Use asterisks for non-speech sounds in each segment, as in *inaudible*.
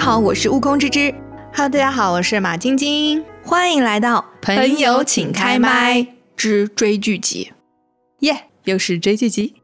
家好，我是悟空之之。Hello，大家好，我是马晶晶。欢迎来到朋友请开麦之追剧集。耶、又是追剧集。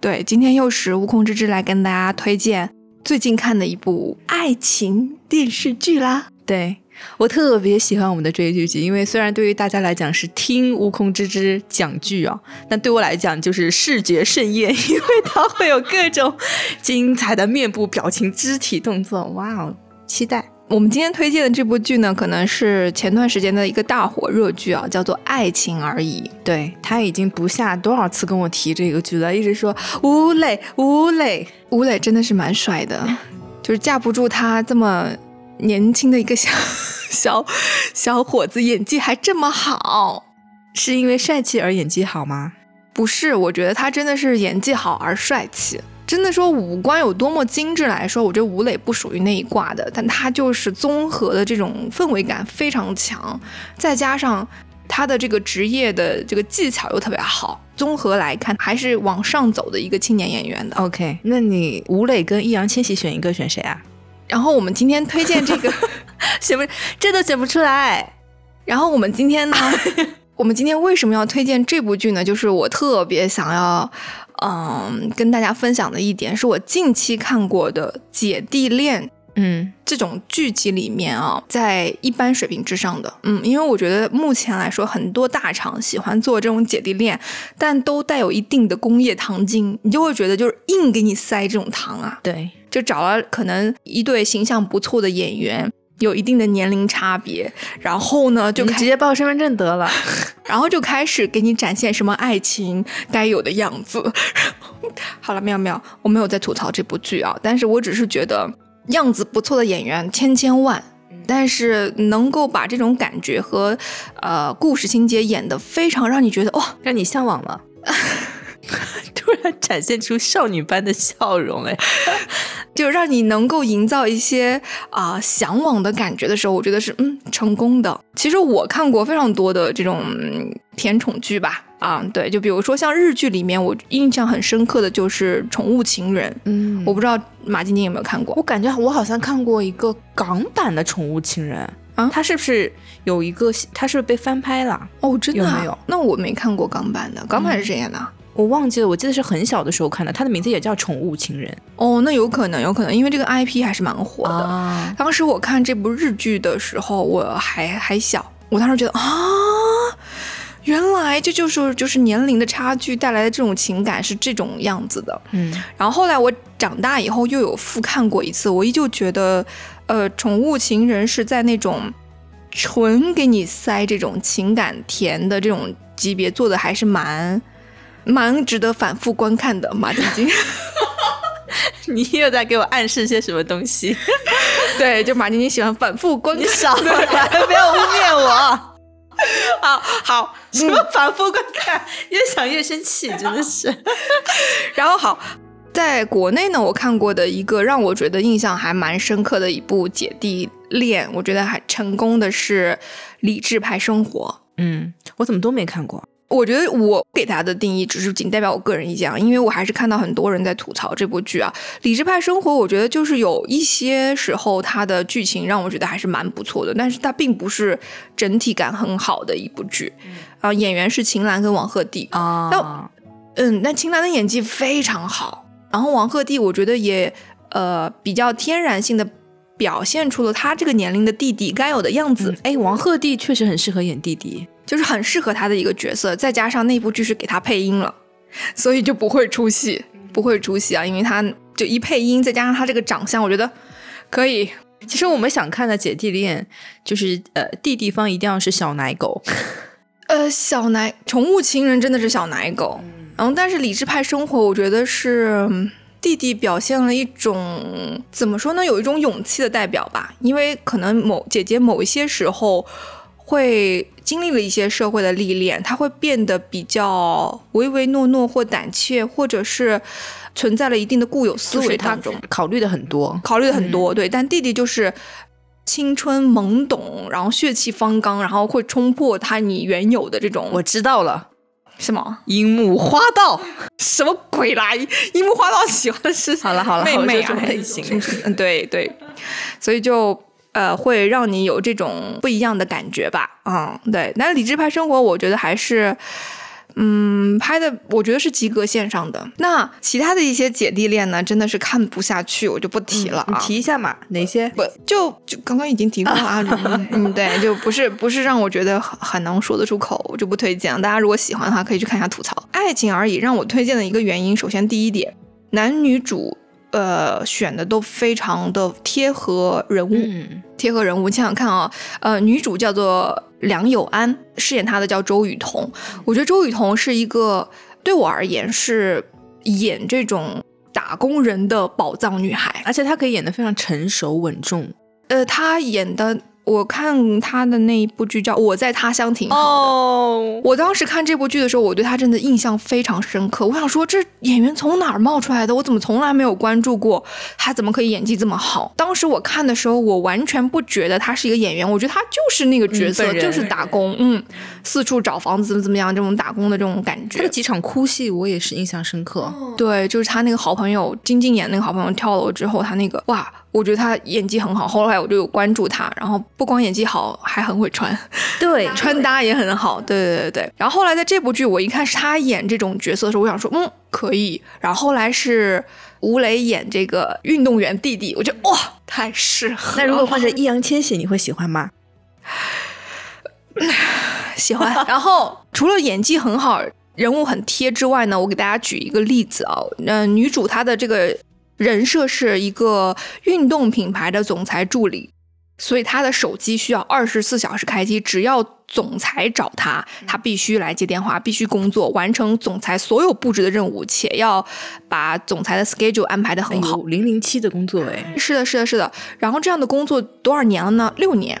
对，今天又是悟空之之来跟大家推荐最近看的一部爱情电视剧啦。对我特别喜欢我们的追剧集，因为虽然对于大家来讲是听悟空之之讲剧啊，但对我来讲就是视觉盛宴，因为它会有各种精彩的面部表情、肢体动作。哇哦，期待！我们今天推荐的这部剧呢，可能是前段时间的一个大火热剧啊，叫做《爱情而已》。对他已经不下多少次跟我提这个剧了，一直说吴磊，吴磊。吴磊真的是蛮帅的，*laughs* 就是架不住他这么年轻的一个小小小伙子，演技还这么好。是因为帅气而演技好吗？不是，我觉得他真的是演技好而帅气。真的说五官有多么精致来说，我觉得吴磊不属于那一挂的，但他就是综合的这种氛围感非常强，再加上他的这个职业的这个技巧又特别好，综合来看还是往上走的一个青年演员的。OK，*laughs* 那你吴磊跟易烊千玺选一个，选谁啊？然后我们今天推荐这个，*laughs* 选不，这都选不出来。然后我们今天呢，*laughs* 我们今天为什么要推荐这部剧呢？就是我特别想要，嗯，跟大家分享的一点，是我近期看过的姐弟恋嗯，这种剧集里面啊，在一般水平之上的，嗯，因为我觉得目前来说，很多大厂喜欢做这种姐弟恋，但都带有一定的工业糖精，你就会觉得就是硬给你塞这种糖啊，对，就找了可能一对形象不错的演员，有一定的年龄差别，然后呢就直接报身份证得了。*laughs* 然后就开始给你展现什么爱情该有的样子。*laughs* 好了，妙妙，我没有在吐槽这部剧啊，但是我只是觉得样子不错的演员千千万，但是能够把这种感觉和呃故事情节演得非常让你觉得哇，让你向往了。*laughs* 突然展现出少女般的笑容，哎，*laughs* 就让你能够营造一些啊、向往的感觉的时候，我觉得是嗯成功的。其实我看过非常多的这种嗯甜宠剧吧，啊，对，就比如说像日剧里面，我印象很深刻的就是《宠物情人》，嗯我不知道马晶晶有没有看过我感觉我好像看过一个港版的《宠物情人》啊它是不是有一个？它是不是被翻拍了？哦，真的、啊、有没有？那我没看过港版的，港版是谁演的？我忘记了，我记得是很小的时候看的，它的名字也叫《宠物情人哦，那有可能，有可能，因为这个 IP 还是蛮火》的。啊。当时我看这部日剧的时候，我还还小，我当时觉得啊，原来这就是就是年龄的差距带来的这种情感是这种样子的。嗯，然后后来我长大以后又有复看过一次，我依旧觉得，呃，《宠物情人》是在那种纯给你塞这种情感甜的这种级别做的还是蛮蛮值得反复观看的。马晶晶，*laughs* 你又在给我暗示些什么东西？*laughs* 对，就马晶晶喜欢反复观看。你少来，不要污蔑我。好 *laughs* 好，什么反复观看，越想越生气，真的是。然后好，在国内呢，我看过的一个让我觉得印象还蛮深刻的一部姐弟恋，我觉得还成功的是《理智派生活》。嗯，我怎么都没看过。我觉得我给他的定义只是仅代表我个人意见啊，因为我还是看到很多人在吐槽这部剧啊。《理智派生活》我觉得就是有一些时候它的剧情让我觉得还是蛮不错的，但是它并不是整体感很好的一部剧。啊、演员是秦岚跟王鹤棣，啊，那嗯，那秦岚的演技非常好，然后王鹤棣我觉得也呃比较天然性的表现出了他这个年龄的弟弟该有的样子，嗯哎，王鹤棣确实很适合演弟弟。就是很适合他的一个角色。再加上那部剧是给他配音了，所以就不会出戏，不会出戏啊，因为他就一配音，再加上他这个长相，我觉得可以。其实我们想看的姐弟恋，就是呃，弟弟方一定要是小奶狗。*laughs* 呃，小奶宠物情人真的是小奶狗，然后但是理智派生活，我觉得是嗯弟弟表现了一种怎么说呢，有一种勇气的代表吧，因为可能某姐姐某一些时候会经历了一些社会的历练，他会变得比较唯唯诺诺或胆怯，或者是存在了一定的固有思维当中。考虑的很多。考虑的很多，对，但弟弟就是青春懵懂，然后血气方刚，然后会冲破他你原有的这种我知道了，什么樱木花道。什么鬼啦！樱木花道 *laughs* 喜欢的是好了好了，妹妹啊好这种类型是不是嗯，对对。所以就呃会让你有这种不一样的感觉吧。嗯，对。那理智派生活，我觉得还是。嗯，拍的我觉得是及格线上的。那其他的一些姐弟恋呢，真的是看不下去，我就不提了啊。提一下嘛，哪些？不就就刚刚已经提过了啊。*laughs* 嗯，对，就不是不是让我觉得很很能说得出口，我就不推荐。大家如果喜欢的话，可以去看一下吐槽。爱情而已，让我推荐的一个原因，首先第一点，男女主呃选的都非常的贴合人物，贴合人物。想想看啊，呃，女主叫做。梁友安饰演她的叫周雨彤，我觉得周雨彤是一个对我而言是演这种打工人的宝藏女孩，而且她可以演得非常成熟稳重。呃，她演的。我看他的那一部剧叫《我在他乡挺好》哦，我当时看这部剧的时候，我对他真的印象非常深刻。我想说，这演员从哪儿冒出来的？我怎么从来没有关注过？他怎么可以演技这么好？当时我看的时候，我完全不觉得他是一个演员，我觉得他就是那个角色，就是打工，嗯，四处找房子怎么怎么样，这种打工的这种感觉。他的几场哭戏我也是印象深刻。对，就是他那个好朋友金靖演那个好朋友跳楼之后，他那个哇。我觉得他演技很好，后来我就有关注他，然后不光演技好，还很会穿，对，*laughs* 穿搭也很好，对对对对。然后后来在这部剧，我一看是他演这种角色的时候，我想说，嗯，可以。然后后来是吴磊演这个运动员弟弟，我觉得哇，太适合。那如果换成易烊千玺，你会喜欢吗？*laughs* 喜欢。然后除了演技很好，人物很贴之外呢，我给大家举一个例子啊，嗯，女主她的这个。人设是一个运动品牌的总裁助理，所以他的手机需要二十四小时开机。只要总裁找他，他必须来接电话，必须工作，完成总裁所有布置的任务，且要把总裁的 schedule 安排的很好。零零七的工作哎，是的，是的，是的。然后这样的工作多少年了呢？六年。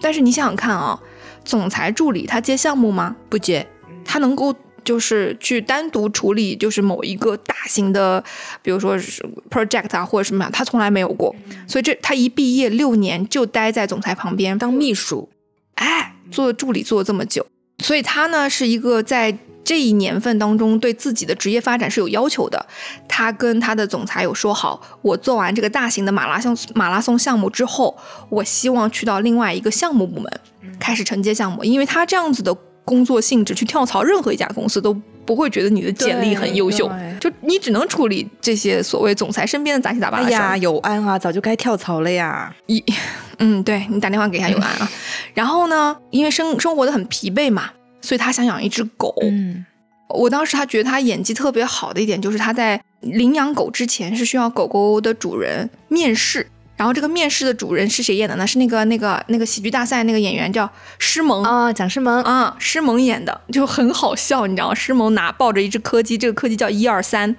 但是你想想看啊，总裁助理他接项目吗？不接，他能够。就是去单独处理，就是某一个大型的，比如说是 project 啊或者什么，他从来没有过。所以这他一毕业六年就待在总裁旁边当秘书，哎，做助理做了这么久。所以他呢是一个在这一年份当中对自己的职业发展是有要求的。他跟他的总裁有说好，我做完这个大型的马拉松马拉松项目之后，我希望去到另外一个项目部门开始承接项目，因为他这样子的。工作性质去跳槽任何一家公司都不会觉得你的简历很优秀，就你只能处理这些所谓总裁身边的杂七杂八的事。哎呀，有安啊，早就该跳槽了呀！一，嗯，对你打电话给一下有安啊。*laughs* 然后呢，因为生生活的很疲惫嘛，所以他想养一只狗。嗯，我当时他觉得他演技特别好的一点就是他在领养狗之前是需要狗狗的主人面试。然后这个面试的主人是谁演的呢？是那个那个那个喜剧大赛那个演员叫施萌啊，蒋施萌啊，施萌演的就很好笑，你知道吗？施萌拿抱着一只柯基，这个柯基叫一二三，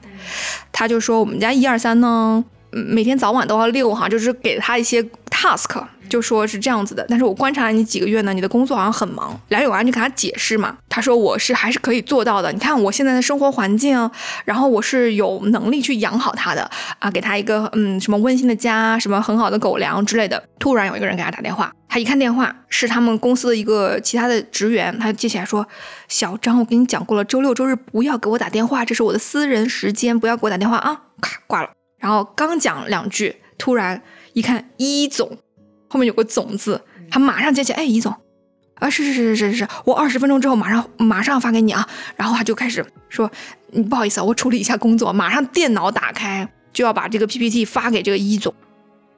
他就说我们家一二三呢，每天早晚都要遛哈，就是给他一些 task。就说是这样子的，但是我观察了你几个月呢，你的工作好像很忙。梁永安就给他解释嘛，他说我是还是可以做到的。你看我现在的生活环境，然后我是有能力去养好他的啊，给他一个嗯什么温馨的家，什么很好的狗粮之类的。突然有一个人给他打电话，他一看电话是他们公司的一个其他的职员，他就接起来说：“小张，我跟你讲过了，周六周日不要给我打电话，这是我的私人时间，不要给我打电话啊！”咔挂了。然后刚讲两句，突然一看一总。后面有个总字，他马上接起，哎，尹总，啊，是是是是是是，我二十分钟之后马上马上发给你啊。然后他就开始说，你，不好意思啊，我处理一下工作，马上电脑打开就要把这个 PPT 发给这个一总。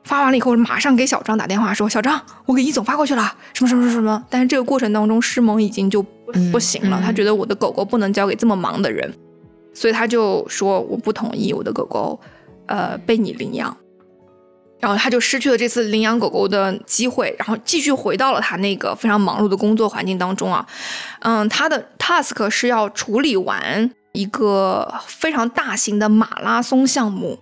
发完了以后，马上给小张打电话说，小张，我给一总发过去了，什么什么什么什么。但是这个过程当中，诗萌已经就不行了，他觉得我的狗狗不能交给这么忙的人，所以他就说我不同意我的狗狗，呃，被你领养。然后他就失去了这次领养狗狗的机会，然后继续回到了他那个非常忙碌的工作环境当中啊。嗯，他的 task 是要处理完一个非常大型的马拉松项目。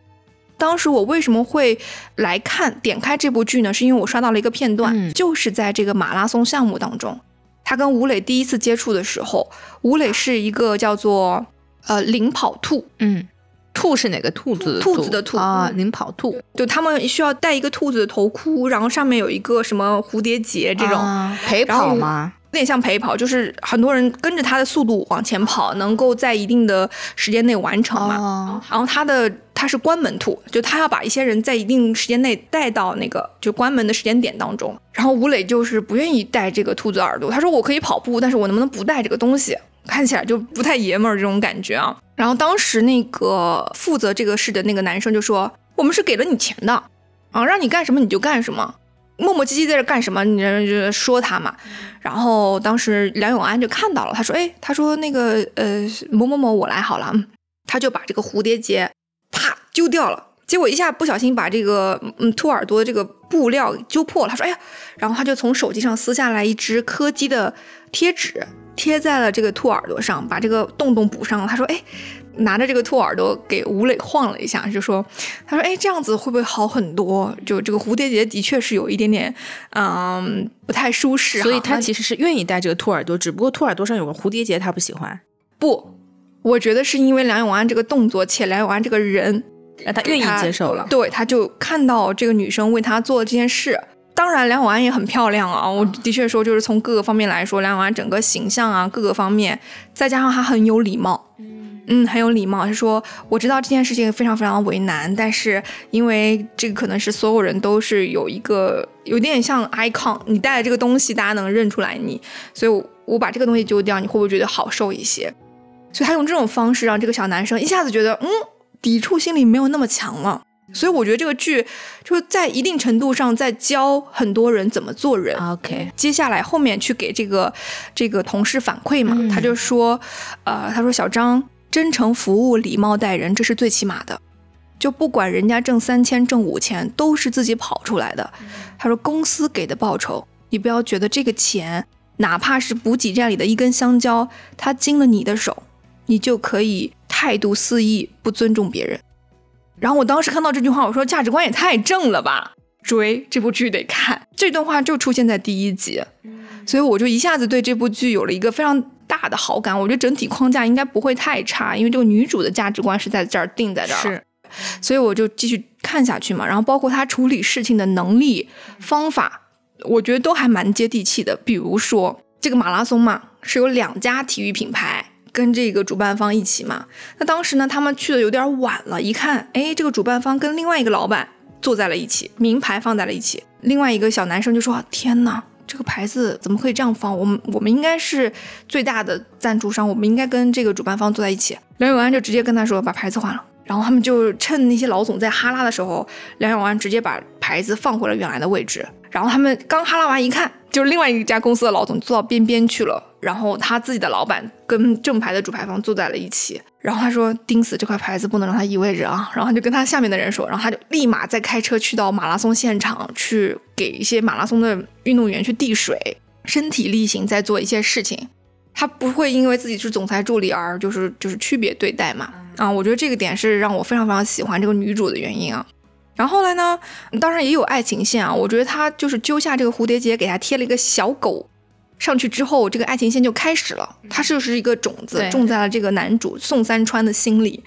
当时我为什么会来看点开这部剧呢？是因为我刷到了一个片段，就是在这个马拉松项目当中，他跟吴磊第一次接触的时候，吴磊是一个叫做呃领跑兔，嗯。兔是哪个兔子？兔子的兔啊，领跑兔。就他们需要戴一个兔子的头箍，然后上面有一个什么蝴蝶结这种陪跑吗？有点像陪跑，就是很多人跟着他的速度往前跑，能够在一定的时间内完成嘛。哦，然后他的他是关门兔，就他要把一些人在一定时间内带到那个就关门的时间点当中。然后吴磊就是不愿意戴这个兔子耳朵，他说我可以跑步，但是我能不能不戴这个东西？看起来就不太爷们儿这种感觉啊。然后当时那个负责这个事的那个男生就说：“我们是给了你钱的，啊，让你干什么你就干什么，磨磨唧唧在这干什么？你就说他嘛。”然后当时梁永安就看到了，他说：“哎，他说那个呃某某某我来好了。”嗯，他就把这个蝴蝶结啪揪掉了。结果一下不小心把这个嗯兔耳朵这个布料揪破了。他说：“哎呀！”然后他就从手机上撕下来一只柯基的贴纸，贴在了这个兔耳朵上，把这个洞洞补上了。他说：“哎，拿着这个兔耳朵给吴磊晃了一下，就说：‘他说哎，这样子会不会好很多？’就这个蝴蝶结的确是有一点点，嗯，不太舒适哈。所以他其实是愿意戴这个兔耳朵，只不过兔耳朵上有个蝴蝶结，他不喜欢，不，我觉得是因为梁永安这个动作，且梁永安这个人。”让他愿意接受了。对，他就看到这个女生为他做了这件事。当然，梁永安也很漂亮啊！我的确说，就是从各个方面来说，梁永安整个形象啊，各个方面，再加上她很有礼貌，嗯，很有礼貌。是说，我知道这件事情非常非常为难，但是因为这个可能是所有人都是有一个有点像 icon，你带的这个东西，大家能认出来你，所以我我把这个东西丢掉，你会不会觉得好受一些？所以他用这种方式让这个小男生一下子觉得，嗯。抵触心理没有那么强了，所以我觉得这个剧就是在一定程度上在教很多人怎么做人。OK，接下来后面去给这个这个同事反馈嘛，嗯他就说，呃，他说小张真诚服务、礼貌待人，这是最起码的。就不管人家挣三千、挣五千，都是自己跑出来的。他说公司给的报酬，你不要觉得这个钱，哪怕是补给站里的一根香蕉，它经了你的手，你就可以态度肆意，不尊重别人。然后我当时看到这句话，我说价值观也太正了吧！追这部剧得看，这段话就出现在第一集，所以我就一下子对这部剧有了一个非常大的好感。我觉得整体框架应该不会太差，因为这个女主的价值观是在这儿定在这儿，是，所以我就继续看下去嘛。然后包括她处理事情的能力、方法，我觉得都还蛮接地气的。比如说这个马拉松嘛，是有两家体育品牌。跟这个主办方一起嘛，那当时呢，他们去的有点晚了，一看，哎，这个主办方跟另外一个老板坐在了一起，名牌放在了一起。另外一个小男生就说：“天哪，这个牌子怎么可以这样放？我们我们应该是最大的赞助商，我们应该跟这个主办方坐在一起。”梁永安就直接跟他说：“把牌子换了。”然后他们就趁那些老总在哈拉的时候，梁永安直接把牌子放回了原来的位置。然后他们刚哈拉完一看，就是另外一家公司的老总坐到边边去了。然后他自己的老板跟正牌的主牌方坐在了一起，然后他说盯死这块牌子不能让他移位置啊，然后他就跟他下面的人说，然后他就立马再开车去到马拉松现场去给一些马拉松的运动员去递水，身体力行在做一些事情，他不会因为自己是总裁助理而就是就是区别对待嘛，啊，我觉得这个点是让我非常非常喜欢这个女主的原因啊。然后后来呢，当然也有爱情线啊，我觉得他就是揪下这个蝴蝶结，给他贴了一个小狗。上去之后，这个爱情线就开始了。它就是一个种子种在了这个男主宋三川的心里。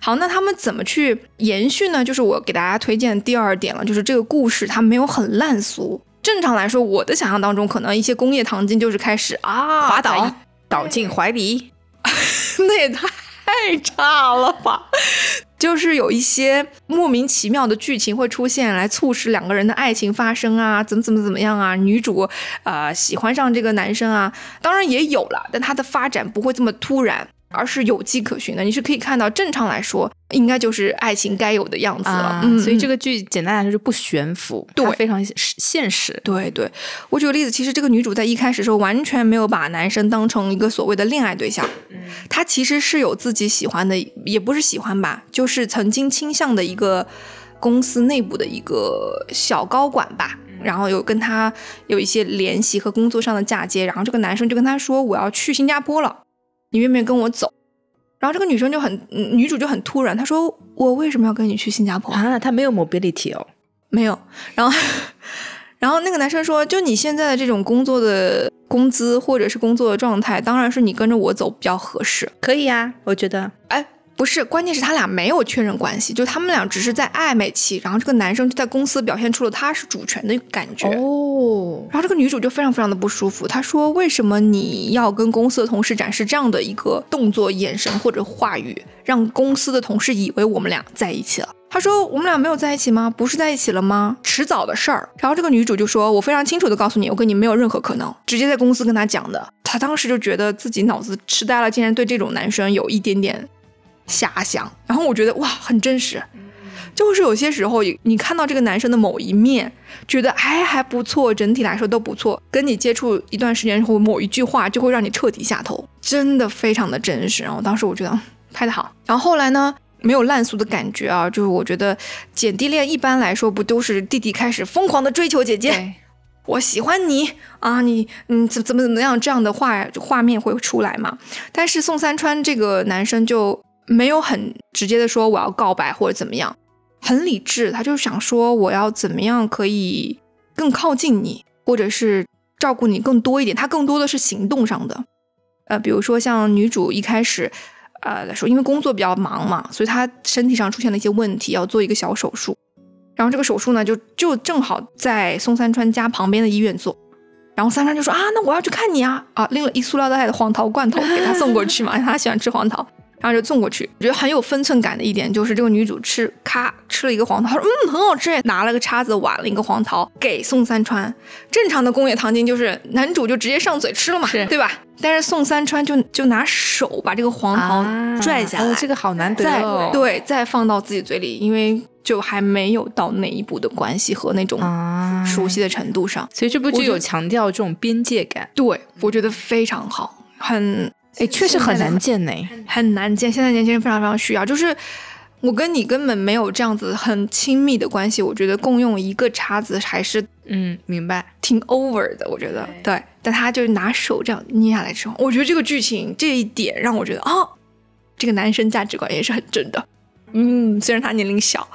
好，那他们怎么去延续呢？就是我给大家推荐第二点了，就是这个故事它没有很烂俗。正常来说，我的想象当中，可能一些工业糖精就是开始啊滑倒，倒进怀里，*laughs* 那也太太差了吧！就是有一些莫名其妙的剧情会出现，来促使两个人的爱情发生啊，怎么怎么怎么样啊？女主呃喜欢上这个男生啊，当然也有了，但它的发展不会这么突然，而是有迹可循的。你是可以看到，正常来说应该就是爱情该有的样子了。啊，嗯，所以这个。剧简单来说就不悬浮，对它非常现实。对对，我举个例子，其实这个女主在一开始的时候完全没有把男生当成一个所谓的恋爱对象，她其实是有自己喜欢的，也不是喜欢吧，就是曾经倾向的一个公司内部的一个小高管吧。然后有跟他有一些联系和工作上的嫁接，然后这个男生就跟他说：“我要去新加坡了，你愿不愿意跟我走？”然后这个女生就很，嗯女主就很突然，她说：“我为什么要跟你去新加坡？”啊，她没有 mobility 哦，没有。然后，*laughs* 然后那个男生说：“就你现在的这种工作的工资或者是工作的状态，当然是你跟着我走比较合适。可以啊，我觉得。哎，不是，关键是他俩没有确认关系，就他们俩只是在暧昧期，然后这个男生就在公司表现出了他是主权的感觉。哦，然后这个女主就非常非常的不舒服，她说：“为什么你要跟公司的同事展示这样的一个动作、眼神或者话语，让公司的同事以为我们俩在一起了？”她说：“我们俩没有在一起吗？不是在一起了吗？迟早的事儿。”然后这个女主就说：“我非常清楚的告诉你，我跟你没有任何可能。”直接在公司跟他讲的。她当时就觉得自己脑子痴呆了，竟然对这种男生有一点点。遐想，然后我觉得哇，很真实，就是有些时候你看到这个男生的某一面，觉得哎还不错，整体来说都不错，跟你接触一段时间后，某一句话就会让你彻底下头，真的非常的真实。然后当时我觉得拍的好，然后后来呢，没有烂俗的感觉啊，就是我觉得姐弟恋一般来说不都是弟弟开始疯狂的追求姐姐，我喜欢你啊，你嗯怎怎么怎么样这样的画画面会出来嘛？但是宋三川这个男生就。没有很直接的说我要告白或者怎么样，很理智，他就是想说我要怎么样可以更靠近你，或者是照顾你更多一点。他更多的是行动上的，呃，比如说像女主一开始，呃来说，因为工作比较忙嘛，所以她身体上出现了一些问题，要做一个小手术。然后这个手术呢，就就正好在宋三川家旁边的医院做。然后三川就说啊，那我要去看你啊啊，拎了一塑料袋的黄桃罐头给他送过去嘛，*laughs* 他喜欢吃黄桃。然后就送过去，我觉得很有分寸感的一点就是这个女主吃咔吃了一个黄桃，她说嗯很好吃，拿了个叉子挽了一个黄桃给宋三川。正常的工业糖精就是男主就直接上嘴吃了嘛，对吧？但是宋三川就就拿手把这个黄桃拽下来，这个好难得哦。对，再放到自己嘴里，因为就还没有到那一步的关系和那种熟悉的程度上，所以这部剧有强调这种边界感。对，我觉得非常好，很。哎，确实很难见呢，很难见。现在年轻人非常非常需要，就是我跟你根本没有这样子很亲密的关系，我觉得共用一个叉子还是嗯，明白，挺 over 的。我觉得对，但他就是拿手这样捏下来之后，我觉得这个剧情这一点让我觉得啊，这个男生价值观也是很正的。嗯，虽然他年龄小。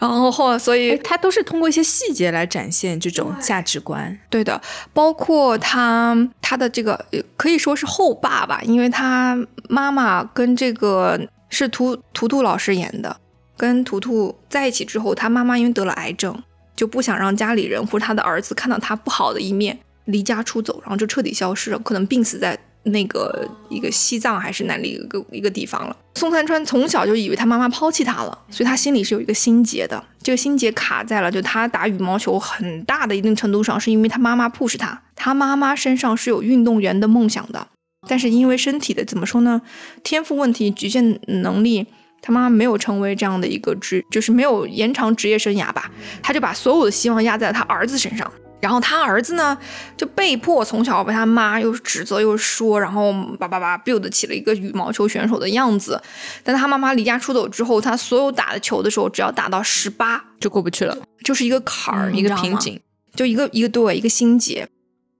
然后后，所以他都是通过一些细节来展现这种价值观。对的，包括他他的这个可以说是后爸吧，因为他妈妈跟这个是图图图老师演的，跟图图在一起之后，他妈妈因为得了癌症，就不想让家里人或者他的儿子看到他不好的一面，离家出走，然后就彻底消失了，可能病死在。那个一个西藏还是哪里一个一个地方了？宋三川从小就以为他妈妈抛弃他了，所以他心里是有一个心结的。这个心结卡在了，就他打羽毛球很大的一定程度上是因为他妈妈 push 他，他妈妈身上是有运动员的梦想的，但是因为身体的怎么说呢，天赋问题局限能力，他妈妈没有成为这样的一个职，就是没有延长职业生涯吧，他就把所有的希望压在了他儿子身上。然后他儿子呢，就被迫从小被他妈又指责又说，然后叭叭叭 build 起了一个羽毛球选手的样子。但他妈妈离家出走之后，他所有打的球的时候，只要打到十八就过不去了，就是一个坎儿，一个瓶颈，就一个一个对一个心结。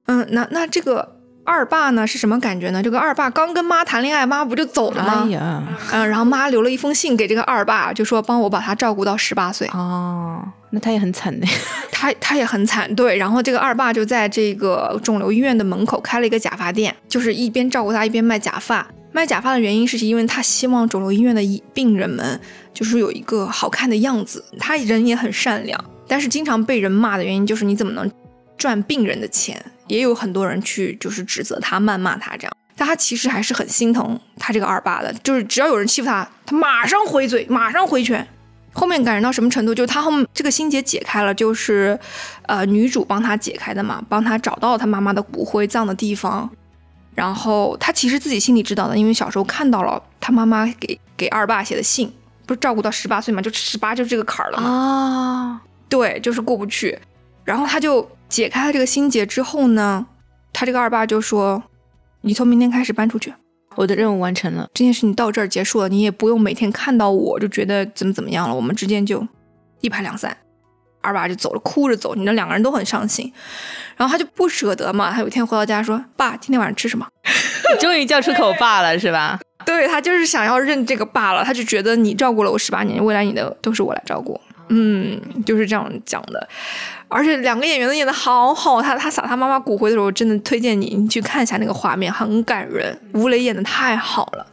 嗯，那那这个。二爸呢是什么感觉呢？这个二爸刚跟妈谈恋爱，妈不就走了吗？嗯，然后妈留了一封信给这个二爸，就说帮我把他照顾到十八岁。哦，那他也很惨呢。*laughs* 他他也很惨，对。然后这个二爸就在这个肿瘤医院的门口开了一个假发店，就是一边照顾他一边卖假发。卖假发的原因是因为他希望肿瘤医院的病人们就是有一个好看的样子。他人也很善良，但是经常被人骂的原因就是你怎么能赚病人的钱？也有很多人去就是指责他、谩骂他这样，但他其实还是很心疼他这个二爸的，就是只要有人欺负他，他马上回嘴，马上回拳。后面感人到什么程度？就他后面这个心结解开了，就是呃女主帮他解开的嘛，帮他找到他妈妈的骨灰葬的地方。然后他其实自己心里知道的，因为小时候看到了他妈妈给给二爸写的信，不是照顾到十八岁嘛，就十八就这个坎儿了嘛。啊，对，就是过不去。然后他就。解开了这个心结之后呢，他这个二爸就说：“你从明天开始搬出去，我的任务完成了，这件事情到这儿结束了，你也不用每天看到我就觉得怎么怎么样了，我们之间就一拍两散。”二爸就走了，哭着走，你那两个人都很伤心。然后他就不舍得嘛，他有一天回到家说：“爸，今天晚上吃什么？” *laughs* 终于叫出口爸了，是吧？对他就是想要认这个爸了，他就觉得你照顾了我十八年，未来你的都是我来照顾。嗯，就是这样讲的。而且两个演员都演的好好，他他撒他妈妈骨灰的时候，真的推荐你你去看一下那个画面，很感人。吴磊演的太好了，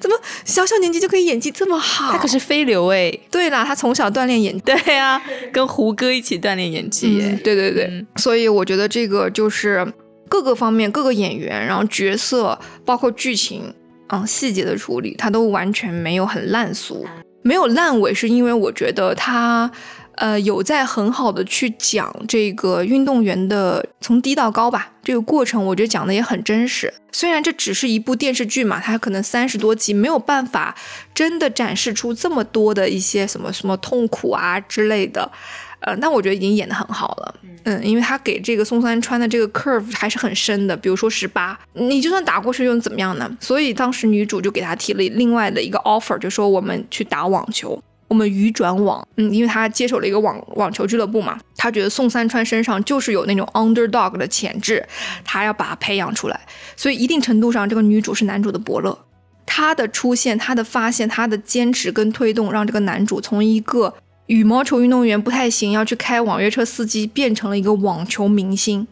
怎么小小年纪就可以演技这么好？他可是飞流哎。对啦，他从小锻炼演，对呀，跟胡歌一起锻炼演技。对对对，所以我觉得这个就是各个方面、各个演员，然后角色，包括剧情，嗯，细节的处理，他都完全没有很烂俗，没有烂尾，是因为我觉得他。呃，有在很好的去讲这个运动员的从低到高吧，这个过程我觉得讲的也很真实。虽然这只是一部电视剧嘛，它可能三十多集，没有办法真的展示出这么多的一些什么什么痛苦啊之类的。呃，那我觉得已经演得很好了。嗯，因为他给这个宋三川的这个 curve 还是很深的，比如说十八，你就算打过去又怎么样呢？所以当时女主就给他提了另外的一个 offer，就说我们去打网球。我们鱼转网，嗯，因为他接手了一个网网球俱乐部嘛，他觉得宋三川身上就是有那种 underdog 的潜质，他要把他培养出来。所以一定程度上，这个女主是男主的伯乐，她的出现、她的发现、她的坚持跟推动，让这个男主从一个羽毛球运动员不太行，要去开网约车司机，变成了一个网球明星，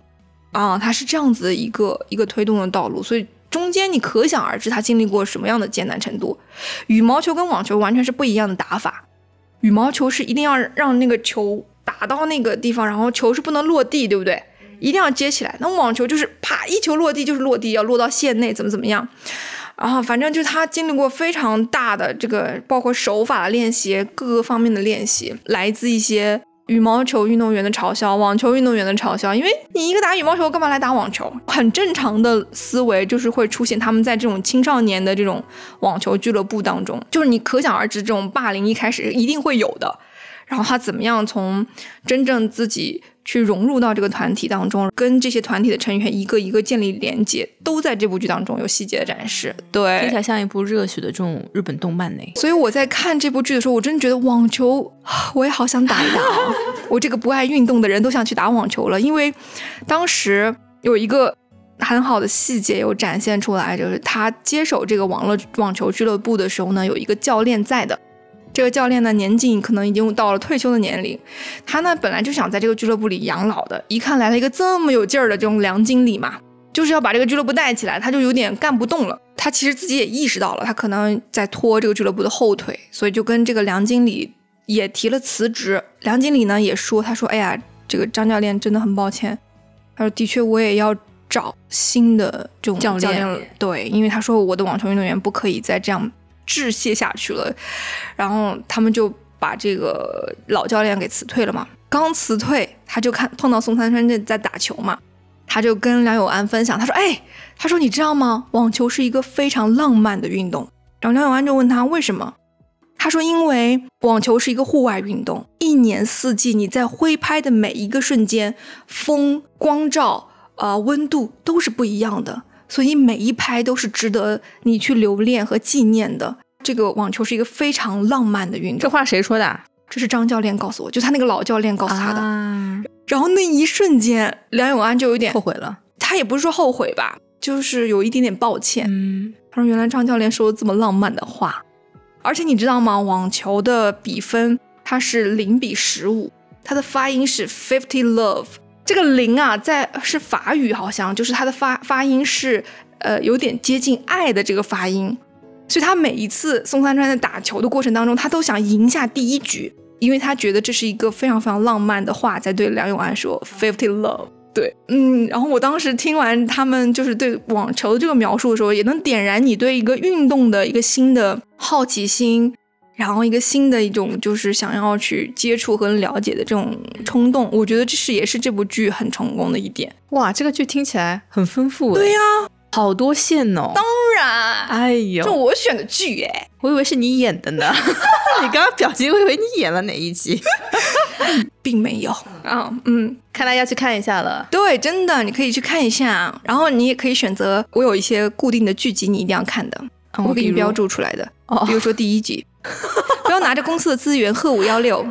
啊，他是这样子的一个一个推动的道路，所以。中间你可想而知，他经历过什么样的艰难程度。羽毛球跟网球完全是不一样的打法。羽毛球是一定要让那个球打到那个地方，然后球是不能落地，对不对？一定要接起来。那网球就是啪一球落地就是落地，要落到线内，怎么怎么样。然后反正就是他经历过非常大的这个，包括手法的练习，各个方面的练习，来自一些。羽毛球运动员的嘲笑，网球运动员的嘲笑，因为你一个打羽毛球，干嘛来打网球？很正常的思维就是会出现，他们在这种青少年的这种网球俱乐部当中，就是你可想而知，这种霸凌一开始一定会有的。然后他怎么样从真正自己。去融入到这个团体当中，跟这些团体的成员一个一个建立连接，都在这部剧当中有细节的展示。对，听起来像一部热血的这种日本动漫呢。所以我在看这部剧的时候，我真的觉得网球，我也好想打一打。*laughs* 我这个不爱运动的人都想去打网球了，因为当时有一个很好的细节有展现出来，就是他接手这个网络网球俱乐部的时候呢，有一个教练在的。这个教练呢，年纪可能已经到了退休的年龄，他呢本来就想在这个俱乐部里养老的，一看来了一个这么有劲儿的这种梁经理嘛，就是要把这个俱乐部带起来，他就有点干不动了。他其实自己也意识到了，他可能在拖这个俱乐部的后腿，所以就跟这个梁经理也提了辞职。梁经理呢也说，他说：“哎呀，这个张教练真的很抱歉。”他说：“的确，我也要找新的这种教练了。”对，因为他说我的网球运动员不可以再这样。致谢下去了，然后他们就把这个老教练给辞退了嘛。刚辞退，他就看碰到宋三川在在打球嘛，他就跟梁永安分享，他说：“哎，他说你知道吗？网球是一个非常浪漫的运动。”然后梁永安就问他为什么？他说：“因为网球是一个户外运动，一年四季你在挥拍的每一个瞬间，风、光照、呃温度都是不一样的。”所以每一拍都是值得你去留恋和纪念的。这个网球是一个非常浪漫的运动。这话谁说的？这是张教练告诉我，就他那个老教练告诉他的。然后那一瞬间，梁永安就有点后悔了。他也不是说后悔吧，就是有一点点抱歉。嗯，他说：“原来张教练说了这么浪漫的话。”而且你知道吗？网球的比分它是零比十五，它的发音是 fifty love。这个零啊，在是法语，好像就是它的发发音是，呃，有点接近爱的这个发音，所以他每一次宋三川在打球的过程当中，他都想赢下第一局，因为他觉得这是一个非常非常浪漫的话，在对梁永安说 fifty love，*laughs* 对，嗯，然后我当时听完他们就是对网球的这个描述的时候，也能点燃你对一个运动的一个新的好奇心。然后一个新的一种就是想要去接触和了解的这种冲动，我觉得这是也是这部剧很成功的一点。哇，这个剧听起来很丰富。对呀，好多线哦。当然，哎呦，这我选的剧哎，我以为是你演的呢。*laughs* 你刚刚表情，我以为你演了哪一集 *laughs* *laughs* 并没有啊。嗯，看来要去看一下了。对，真的，你可以去看一下。然后你也可以选择，我有一些固定的剧集，你一定要看的，我给你标注出来的。哦，比如说第一集。*laughs* 不要拿着公司的资源，喝五幺六，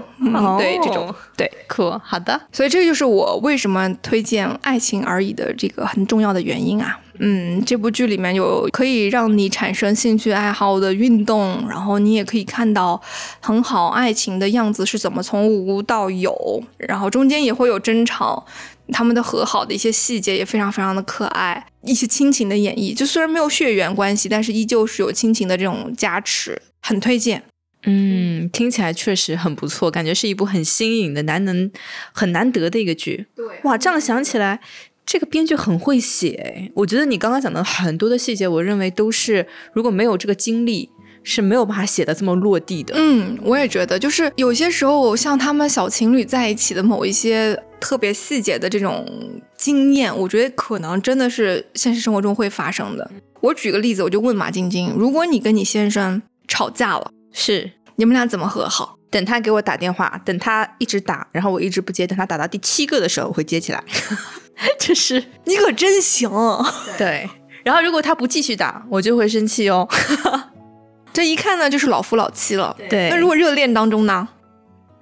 对这种，对，可好的。所以这就是我为什么推荐《爱情而已》的这个很重要的原因啊。嗯，这部剧里面有可以让你产生兴趣爱好的运动，然后你也可以看到很好爱情的样子是怎么从无到有，然后中间也会有争吵，他们的和好的一些细节也非常非常的可爱，一些亲情的演绎，就虽然没有血缘关系，但是依旧是有亲情的这种加持，很推荐。嗯，听起来确实很不错，感觉是一部很新颖的、难能、很难得的一个剧。对，哇，这样想起来。这个编剧很会写，我觉得你刚刚讲的很多的细节，我认为都是如果没有这个经历，是没有办法写的这么落地的。嗯，我也觉得，就是有些时候像他们小情侣在一起的某一些特别细节的这种经验，我觉得可能真的是现实生活中会发生的。我举个例子，我就问马晶晶，如果你跟你先生吵架了，是你们俩怎么和好？等他给我打电话，等他一直打，然后我一直不接，等他打到第七个的时候，我会接起来。*laughs* 这是你可真行，对。然后如果他不继续打，我就会生气哦。这一看呢，就是老夫老妻了。对。那如果热恋当中呢？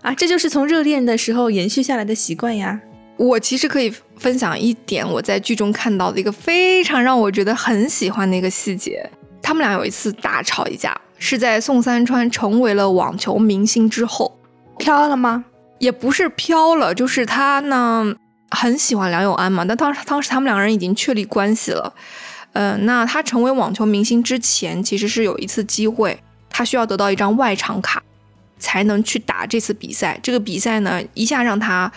啊，这就是从热恋的时候延续下来的习惯呀。我其实可以分享一点我在剧中看到的一个非常让我觉得很喜欢的一个细节。他们俩有一次大吵一架。是在宋三川成为了网球明星之后，飘了吗？也不是飘了，就是他呢很喜欢梁永安嘛。但当时当时他们两个人已经确立关系了。嗯，那他成为网球明星之前，其实是有一次机会，他需要得到一张外场卡，才能去打这次比赛。这个比赛呢，一下让他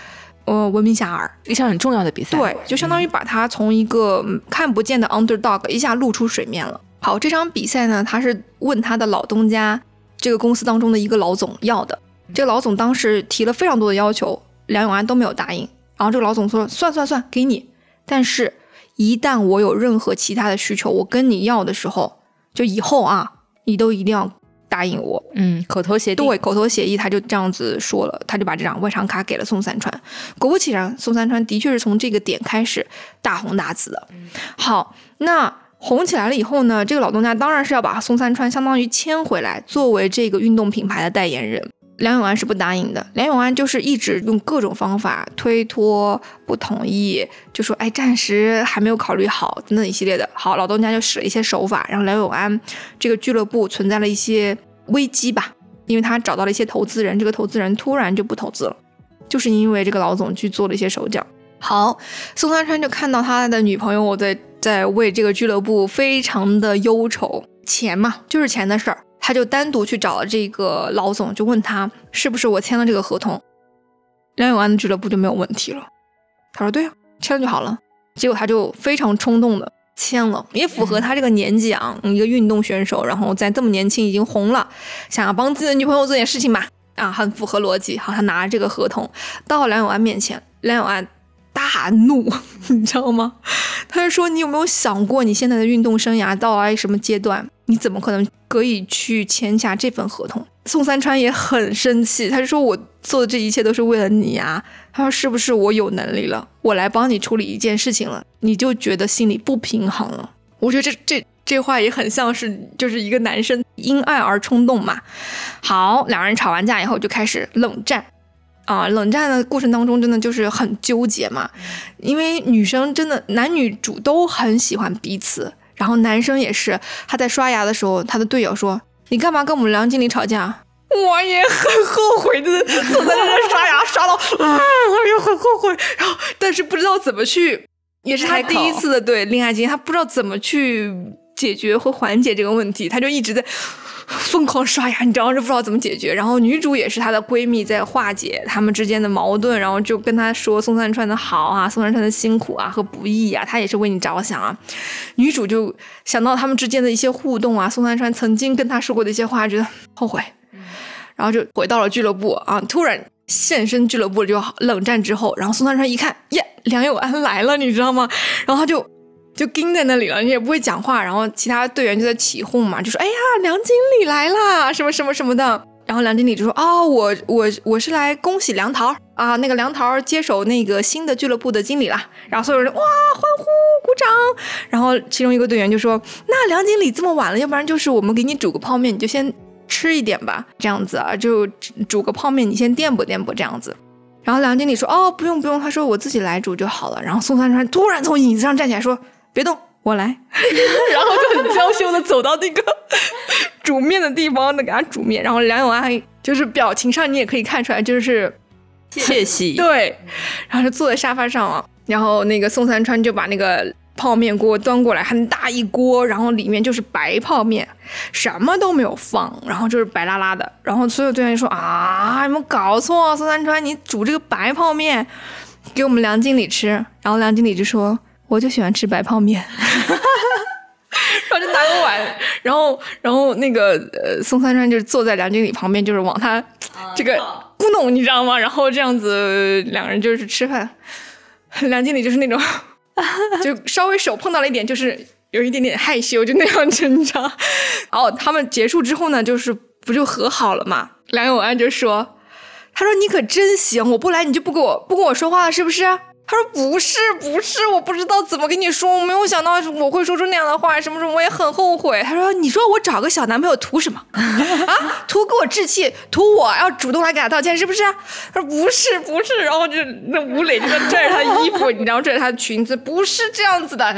呃闻名遐迩，一场很重要的比赛。对，就相当于把他从一个看不见的 underdog 一下露出水面了。好，这场比赛呢，他是问他的老东家这个公司当中的一个老总要的。这个老总当时提了非常多的要求，梁永安都没有答应。然后这个老总说：“算算算，给你。但是，一旦我有任何其他的需求，我跟你要的时候，就以后啊，你都一定要答应我。”嗯，口头协议。对，口头协议，他就这样子说了，他就把这张外场卡给了宋三川。果不其然，宋三川的确是从这个点开始大红大紫的。好，那。红起来了以后呢，这个老东家当然是要把宋三川相当于签回来，作为这个运动品牌的代言人。梁永安是不答应的，梁永安就是一直用各种方法推脱、不同意，就说哎，暂时还没有考虑好等等一系列的。好，老东家就使了一些手法，让梁永安这个俱乐部存在了一些危机吧，因为他找到了一些投资人，这个投资人突然就不投资了，就是因为这个老总去做了一些手脚。好，宋三川就看到他的女朋友我在。在为这个俱乐部非常的忧愁，钱嘛就是钱的事儿，他就单独去找了这个老总，就问他是不是我签了这个合同，梁永安的俱乐部就没有问题了。他说对啊，签了就好了。结果他就非常冲动的签了，也符合他这个年纪啊，一个运动选手，然后在这么年轻已经红了，想要帮自己的女朋友做点事情吧，啊，很符合逻辑。好，他拿着这个合同到梁永安面前，梁永安。大怒，*laughs* 你知道吗？他就说：“你有没有想过，你现在的运动生涯到来什么阶段？你怎么可能可以去签下这份合同？”宋三川也很生气，他就说：“我做的这一切都是为了你啊！”他说：“是不是我有能力了，我来帮你处理一件事情了，你就觉得心里不平衡了？”我觉得这这这话也很像是就是一个男生因爱而冲动嘛。好，两人吵完架以后就开始冷战。啊，冷战的过程当中真的就是很纠结嘛，因为女生真的男女主都很喜欢彼此，然后男生也是，他在刷牙的时候，他的队友说：“你干嘛跟我们梁经理吵架？”我也很后悔的，坐在那刷牙刷到，啊，我也很后悔。然后，但是不知道怎么去，也是他第一次的对恋爱经验，他不知道怎么去解决或缓解这个问题，他就一直在。疯狂刷牙，你知道就不知道怎么解决。然后女主也是她的闺蜜在化解他们之间的矛盾，然后就跟她说宋三川的好啊，宋三川的辛苦啊和不易啊，她也是为你着想啊。女主就想到他们之间的一些互动啊，宋三川曾经跟她说过的一些话，觉得后悔，然后就回到了俱乐部啊，突然现身俱乐部就冷战之后，然后宋三川一看，耶，梁有安来了，你知道吗？然后他就。就盯在那里了，你也不会讲话，然后其他队员就在起哄嘛，就说：“哎呀，梁经理来啦，什么什么什么的。”然后梁经理就说：“哦，我我我是来恭喜梁桃啊，那个梁桃接手那个新的俱乐部的经理了。”然后所有人哇欢呼鼓掌。然后其中一个队员就说：“那梁经理这么晚了，要不然就是我们给你煮个泡面，你就先吃一点吧，这样子啊，就煮个泡面，你先垫补垫补这样子。”然后梁经理说：“哦，不用不用，他说我自己来煮就好了。”然后宋三川突然从椅子上站起来说。别动，我来，*laughs* 然后就很娇羞的走到那个 *laughs* 煮面的地方，那给他煮面。然后梁永安就是表情上你也可以看出来，就是窃喜。*laughs* 对，然后就坐在沙发上啊，然后那个宋三川就把那个泡面锅端过来，很大一锅，然后里面就是白泡面，什么都没有放，然后就是白拉拉的。然后所有队员就说啊，有没有搞错？宋三川，你煮这个白泡面给我们梁经理吃。然后梁经理就说。我就喜欢吃白泡面，*laughs* 然后就拿个碗，然后然后那个呃宋三川就是坐在梁经理旁边，就是往他这个咕弄，你知道吗？然后这样子两个人就是吃饭，梁经理就是那种 *laughs* 就稍微手碰到了一点，就是有一点点害羞，就那样子，你知道？然后他们结束之后呢，就是不就和好了嘛？梁永安就说：“他说你可真行，我不来你就不跟我不跟我说话了，是不是？”他说不是不是，我不知道怎么跟你说，我没有想到我会说出那样的话，什么什么我也很后悔。他说，你说我找个小男朋友图什么 *laughs* 啊？图给我置气，图我要主动来给他道歉，是不是？他说不是不是，然后就那吴磊就在拽着他衣服，然后拽着他的裙子，不是这样子的。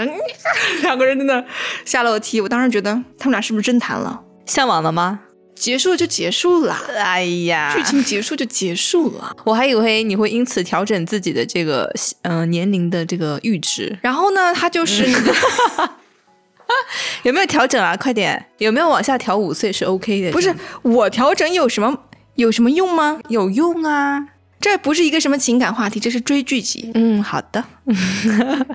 两个人真的下楼梯，我当时觉得他们俩是不是真谈了，向往了吗？结束就结束了，哎呀，剧情结束就结束了。我还以为你会因此调整自己的这个嗯年龄的这个阈值。然后呢，他就是 *laughs* 有没有调整啊？快点，有没有往下调五岁是 OK 的？不是我调整有什么有什么用吗？有用啊，这不是一个什么情感话题，这是追剧集。嗯，好的。*laughs*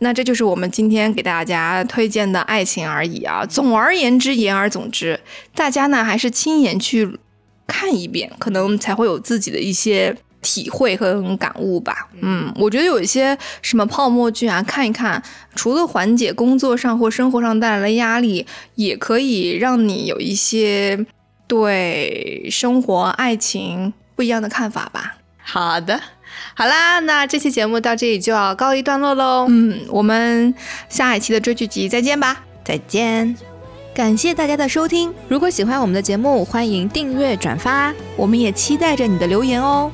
那这就是我们今天给大家推荐的爱情而已啊。总而言之，言而总之，大家呢还是亲眼去看一遍，可能才会有自己的一些体会和感悟吧。嗯，我觉得有一些什么泡沫剧啊，看一看，除了缓解工作上或生活上带来的压力，也可以让你有一些对生活、爱情不一样的看法吧。好的。好啦，那这期节目到这里就要告一段落喽。嗯，我们下一期的追剧集再见吧，再见。感谢大家的收听，如果喜欢我们的节目，欢迎订阅转发，我们也期待着你的留言哦。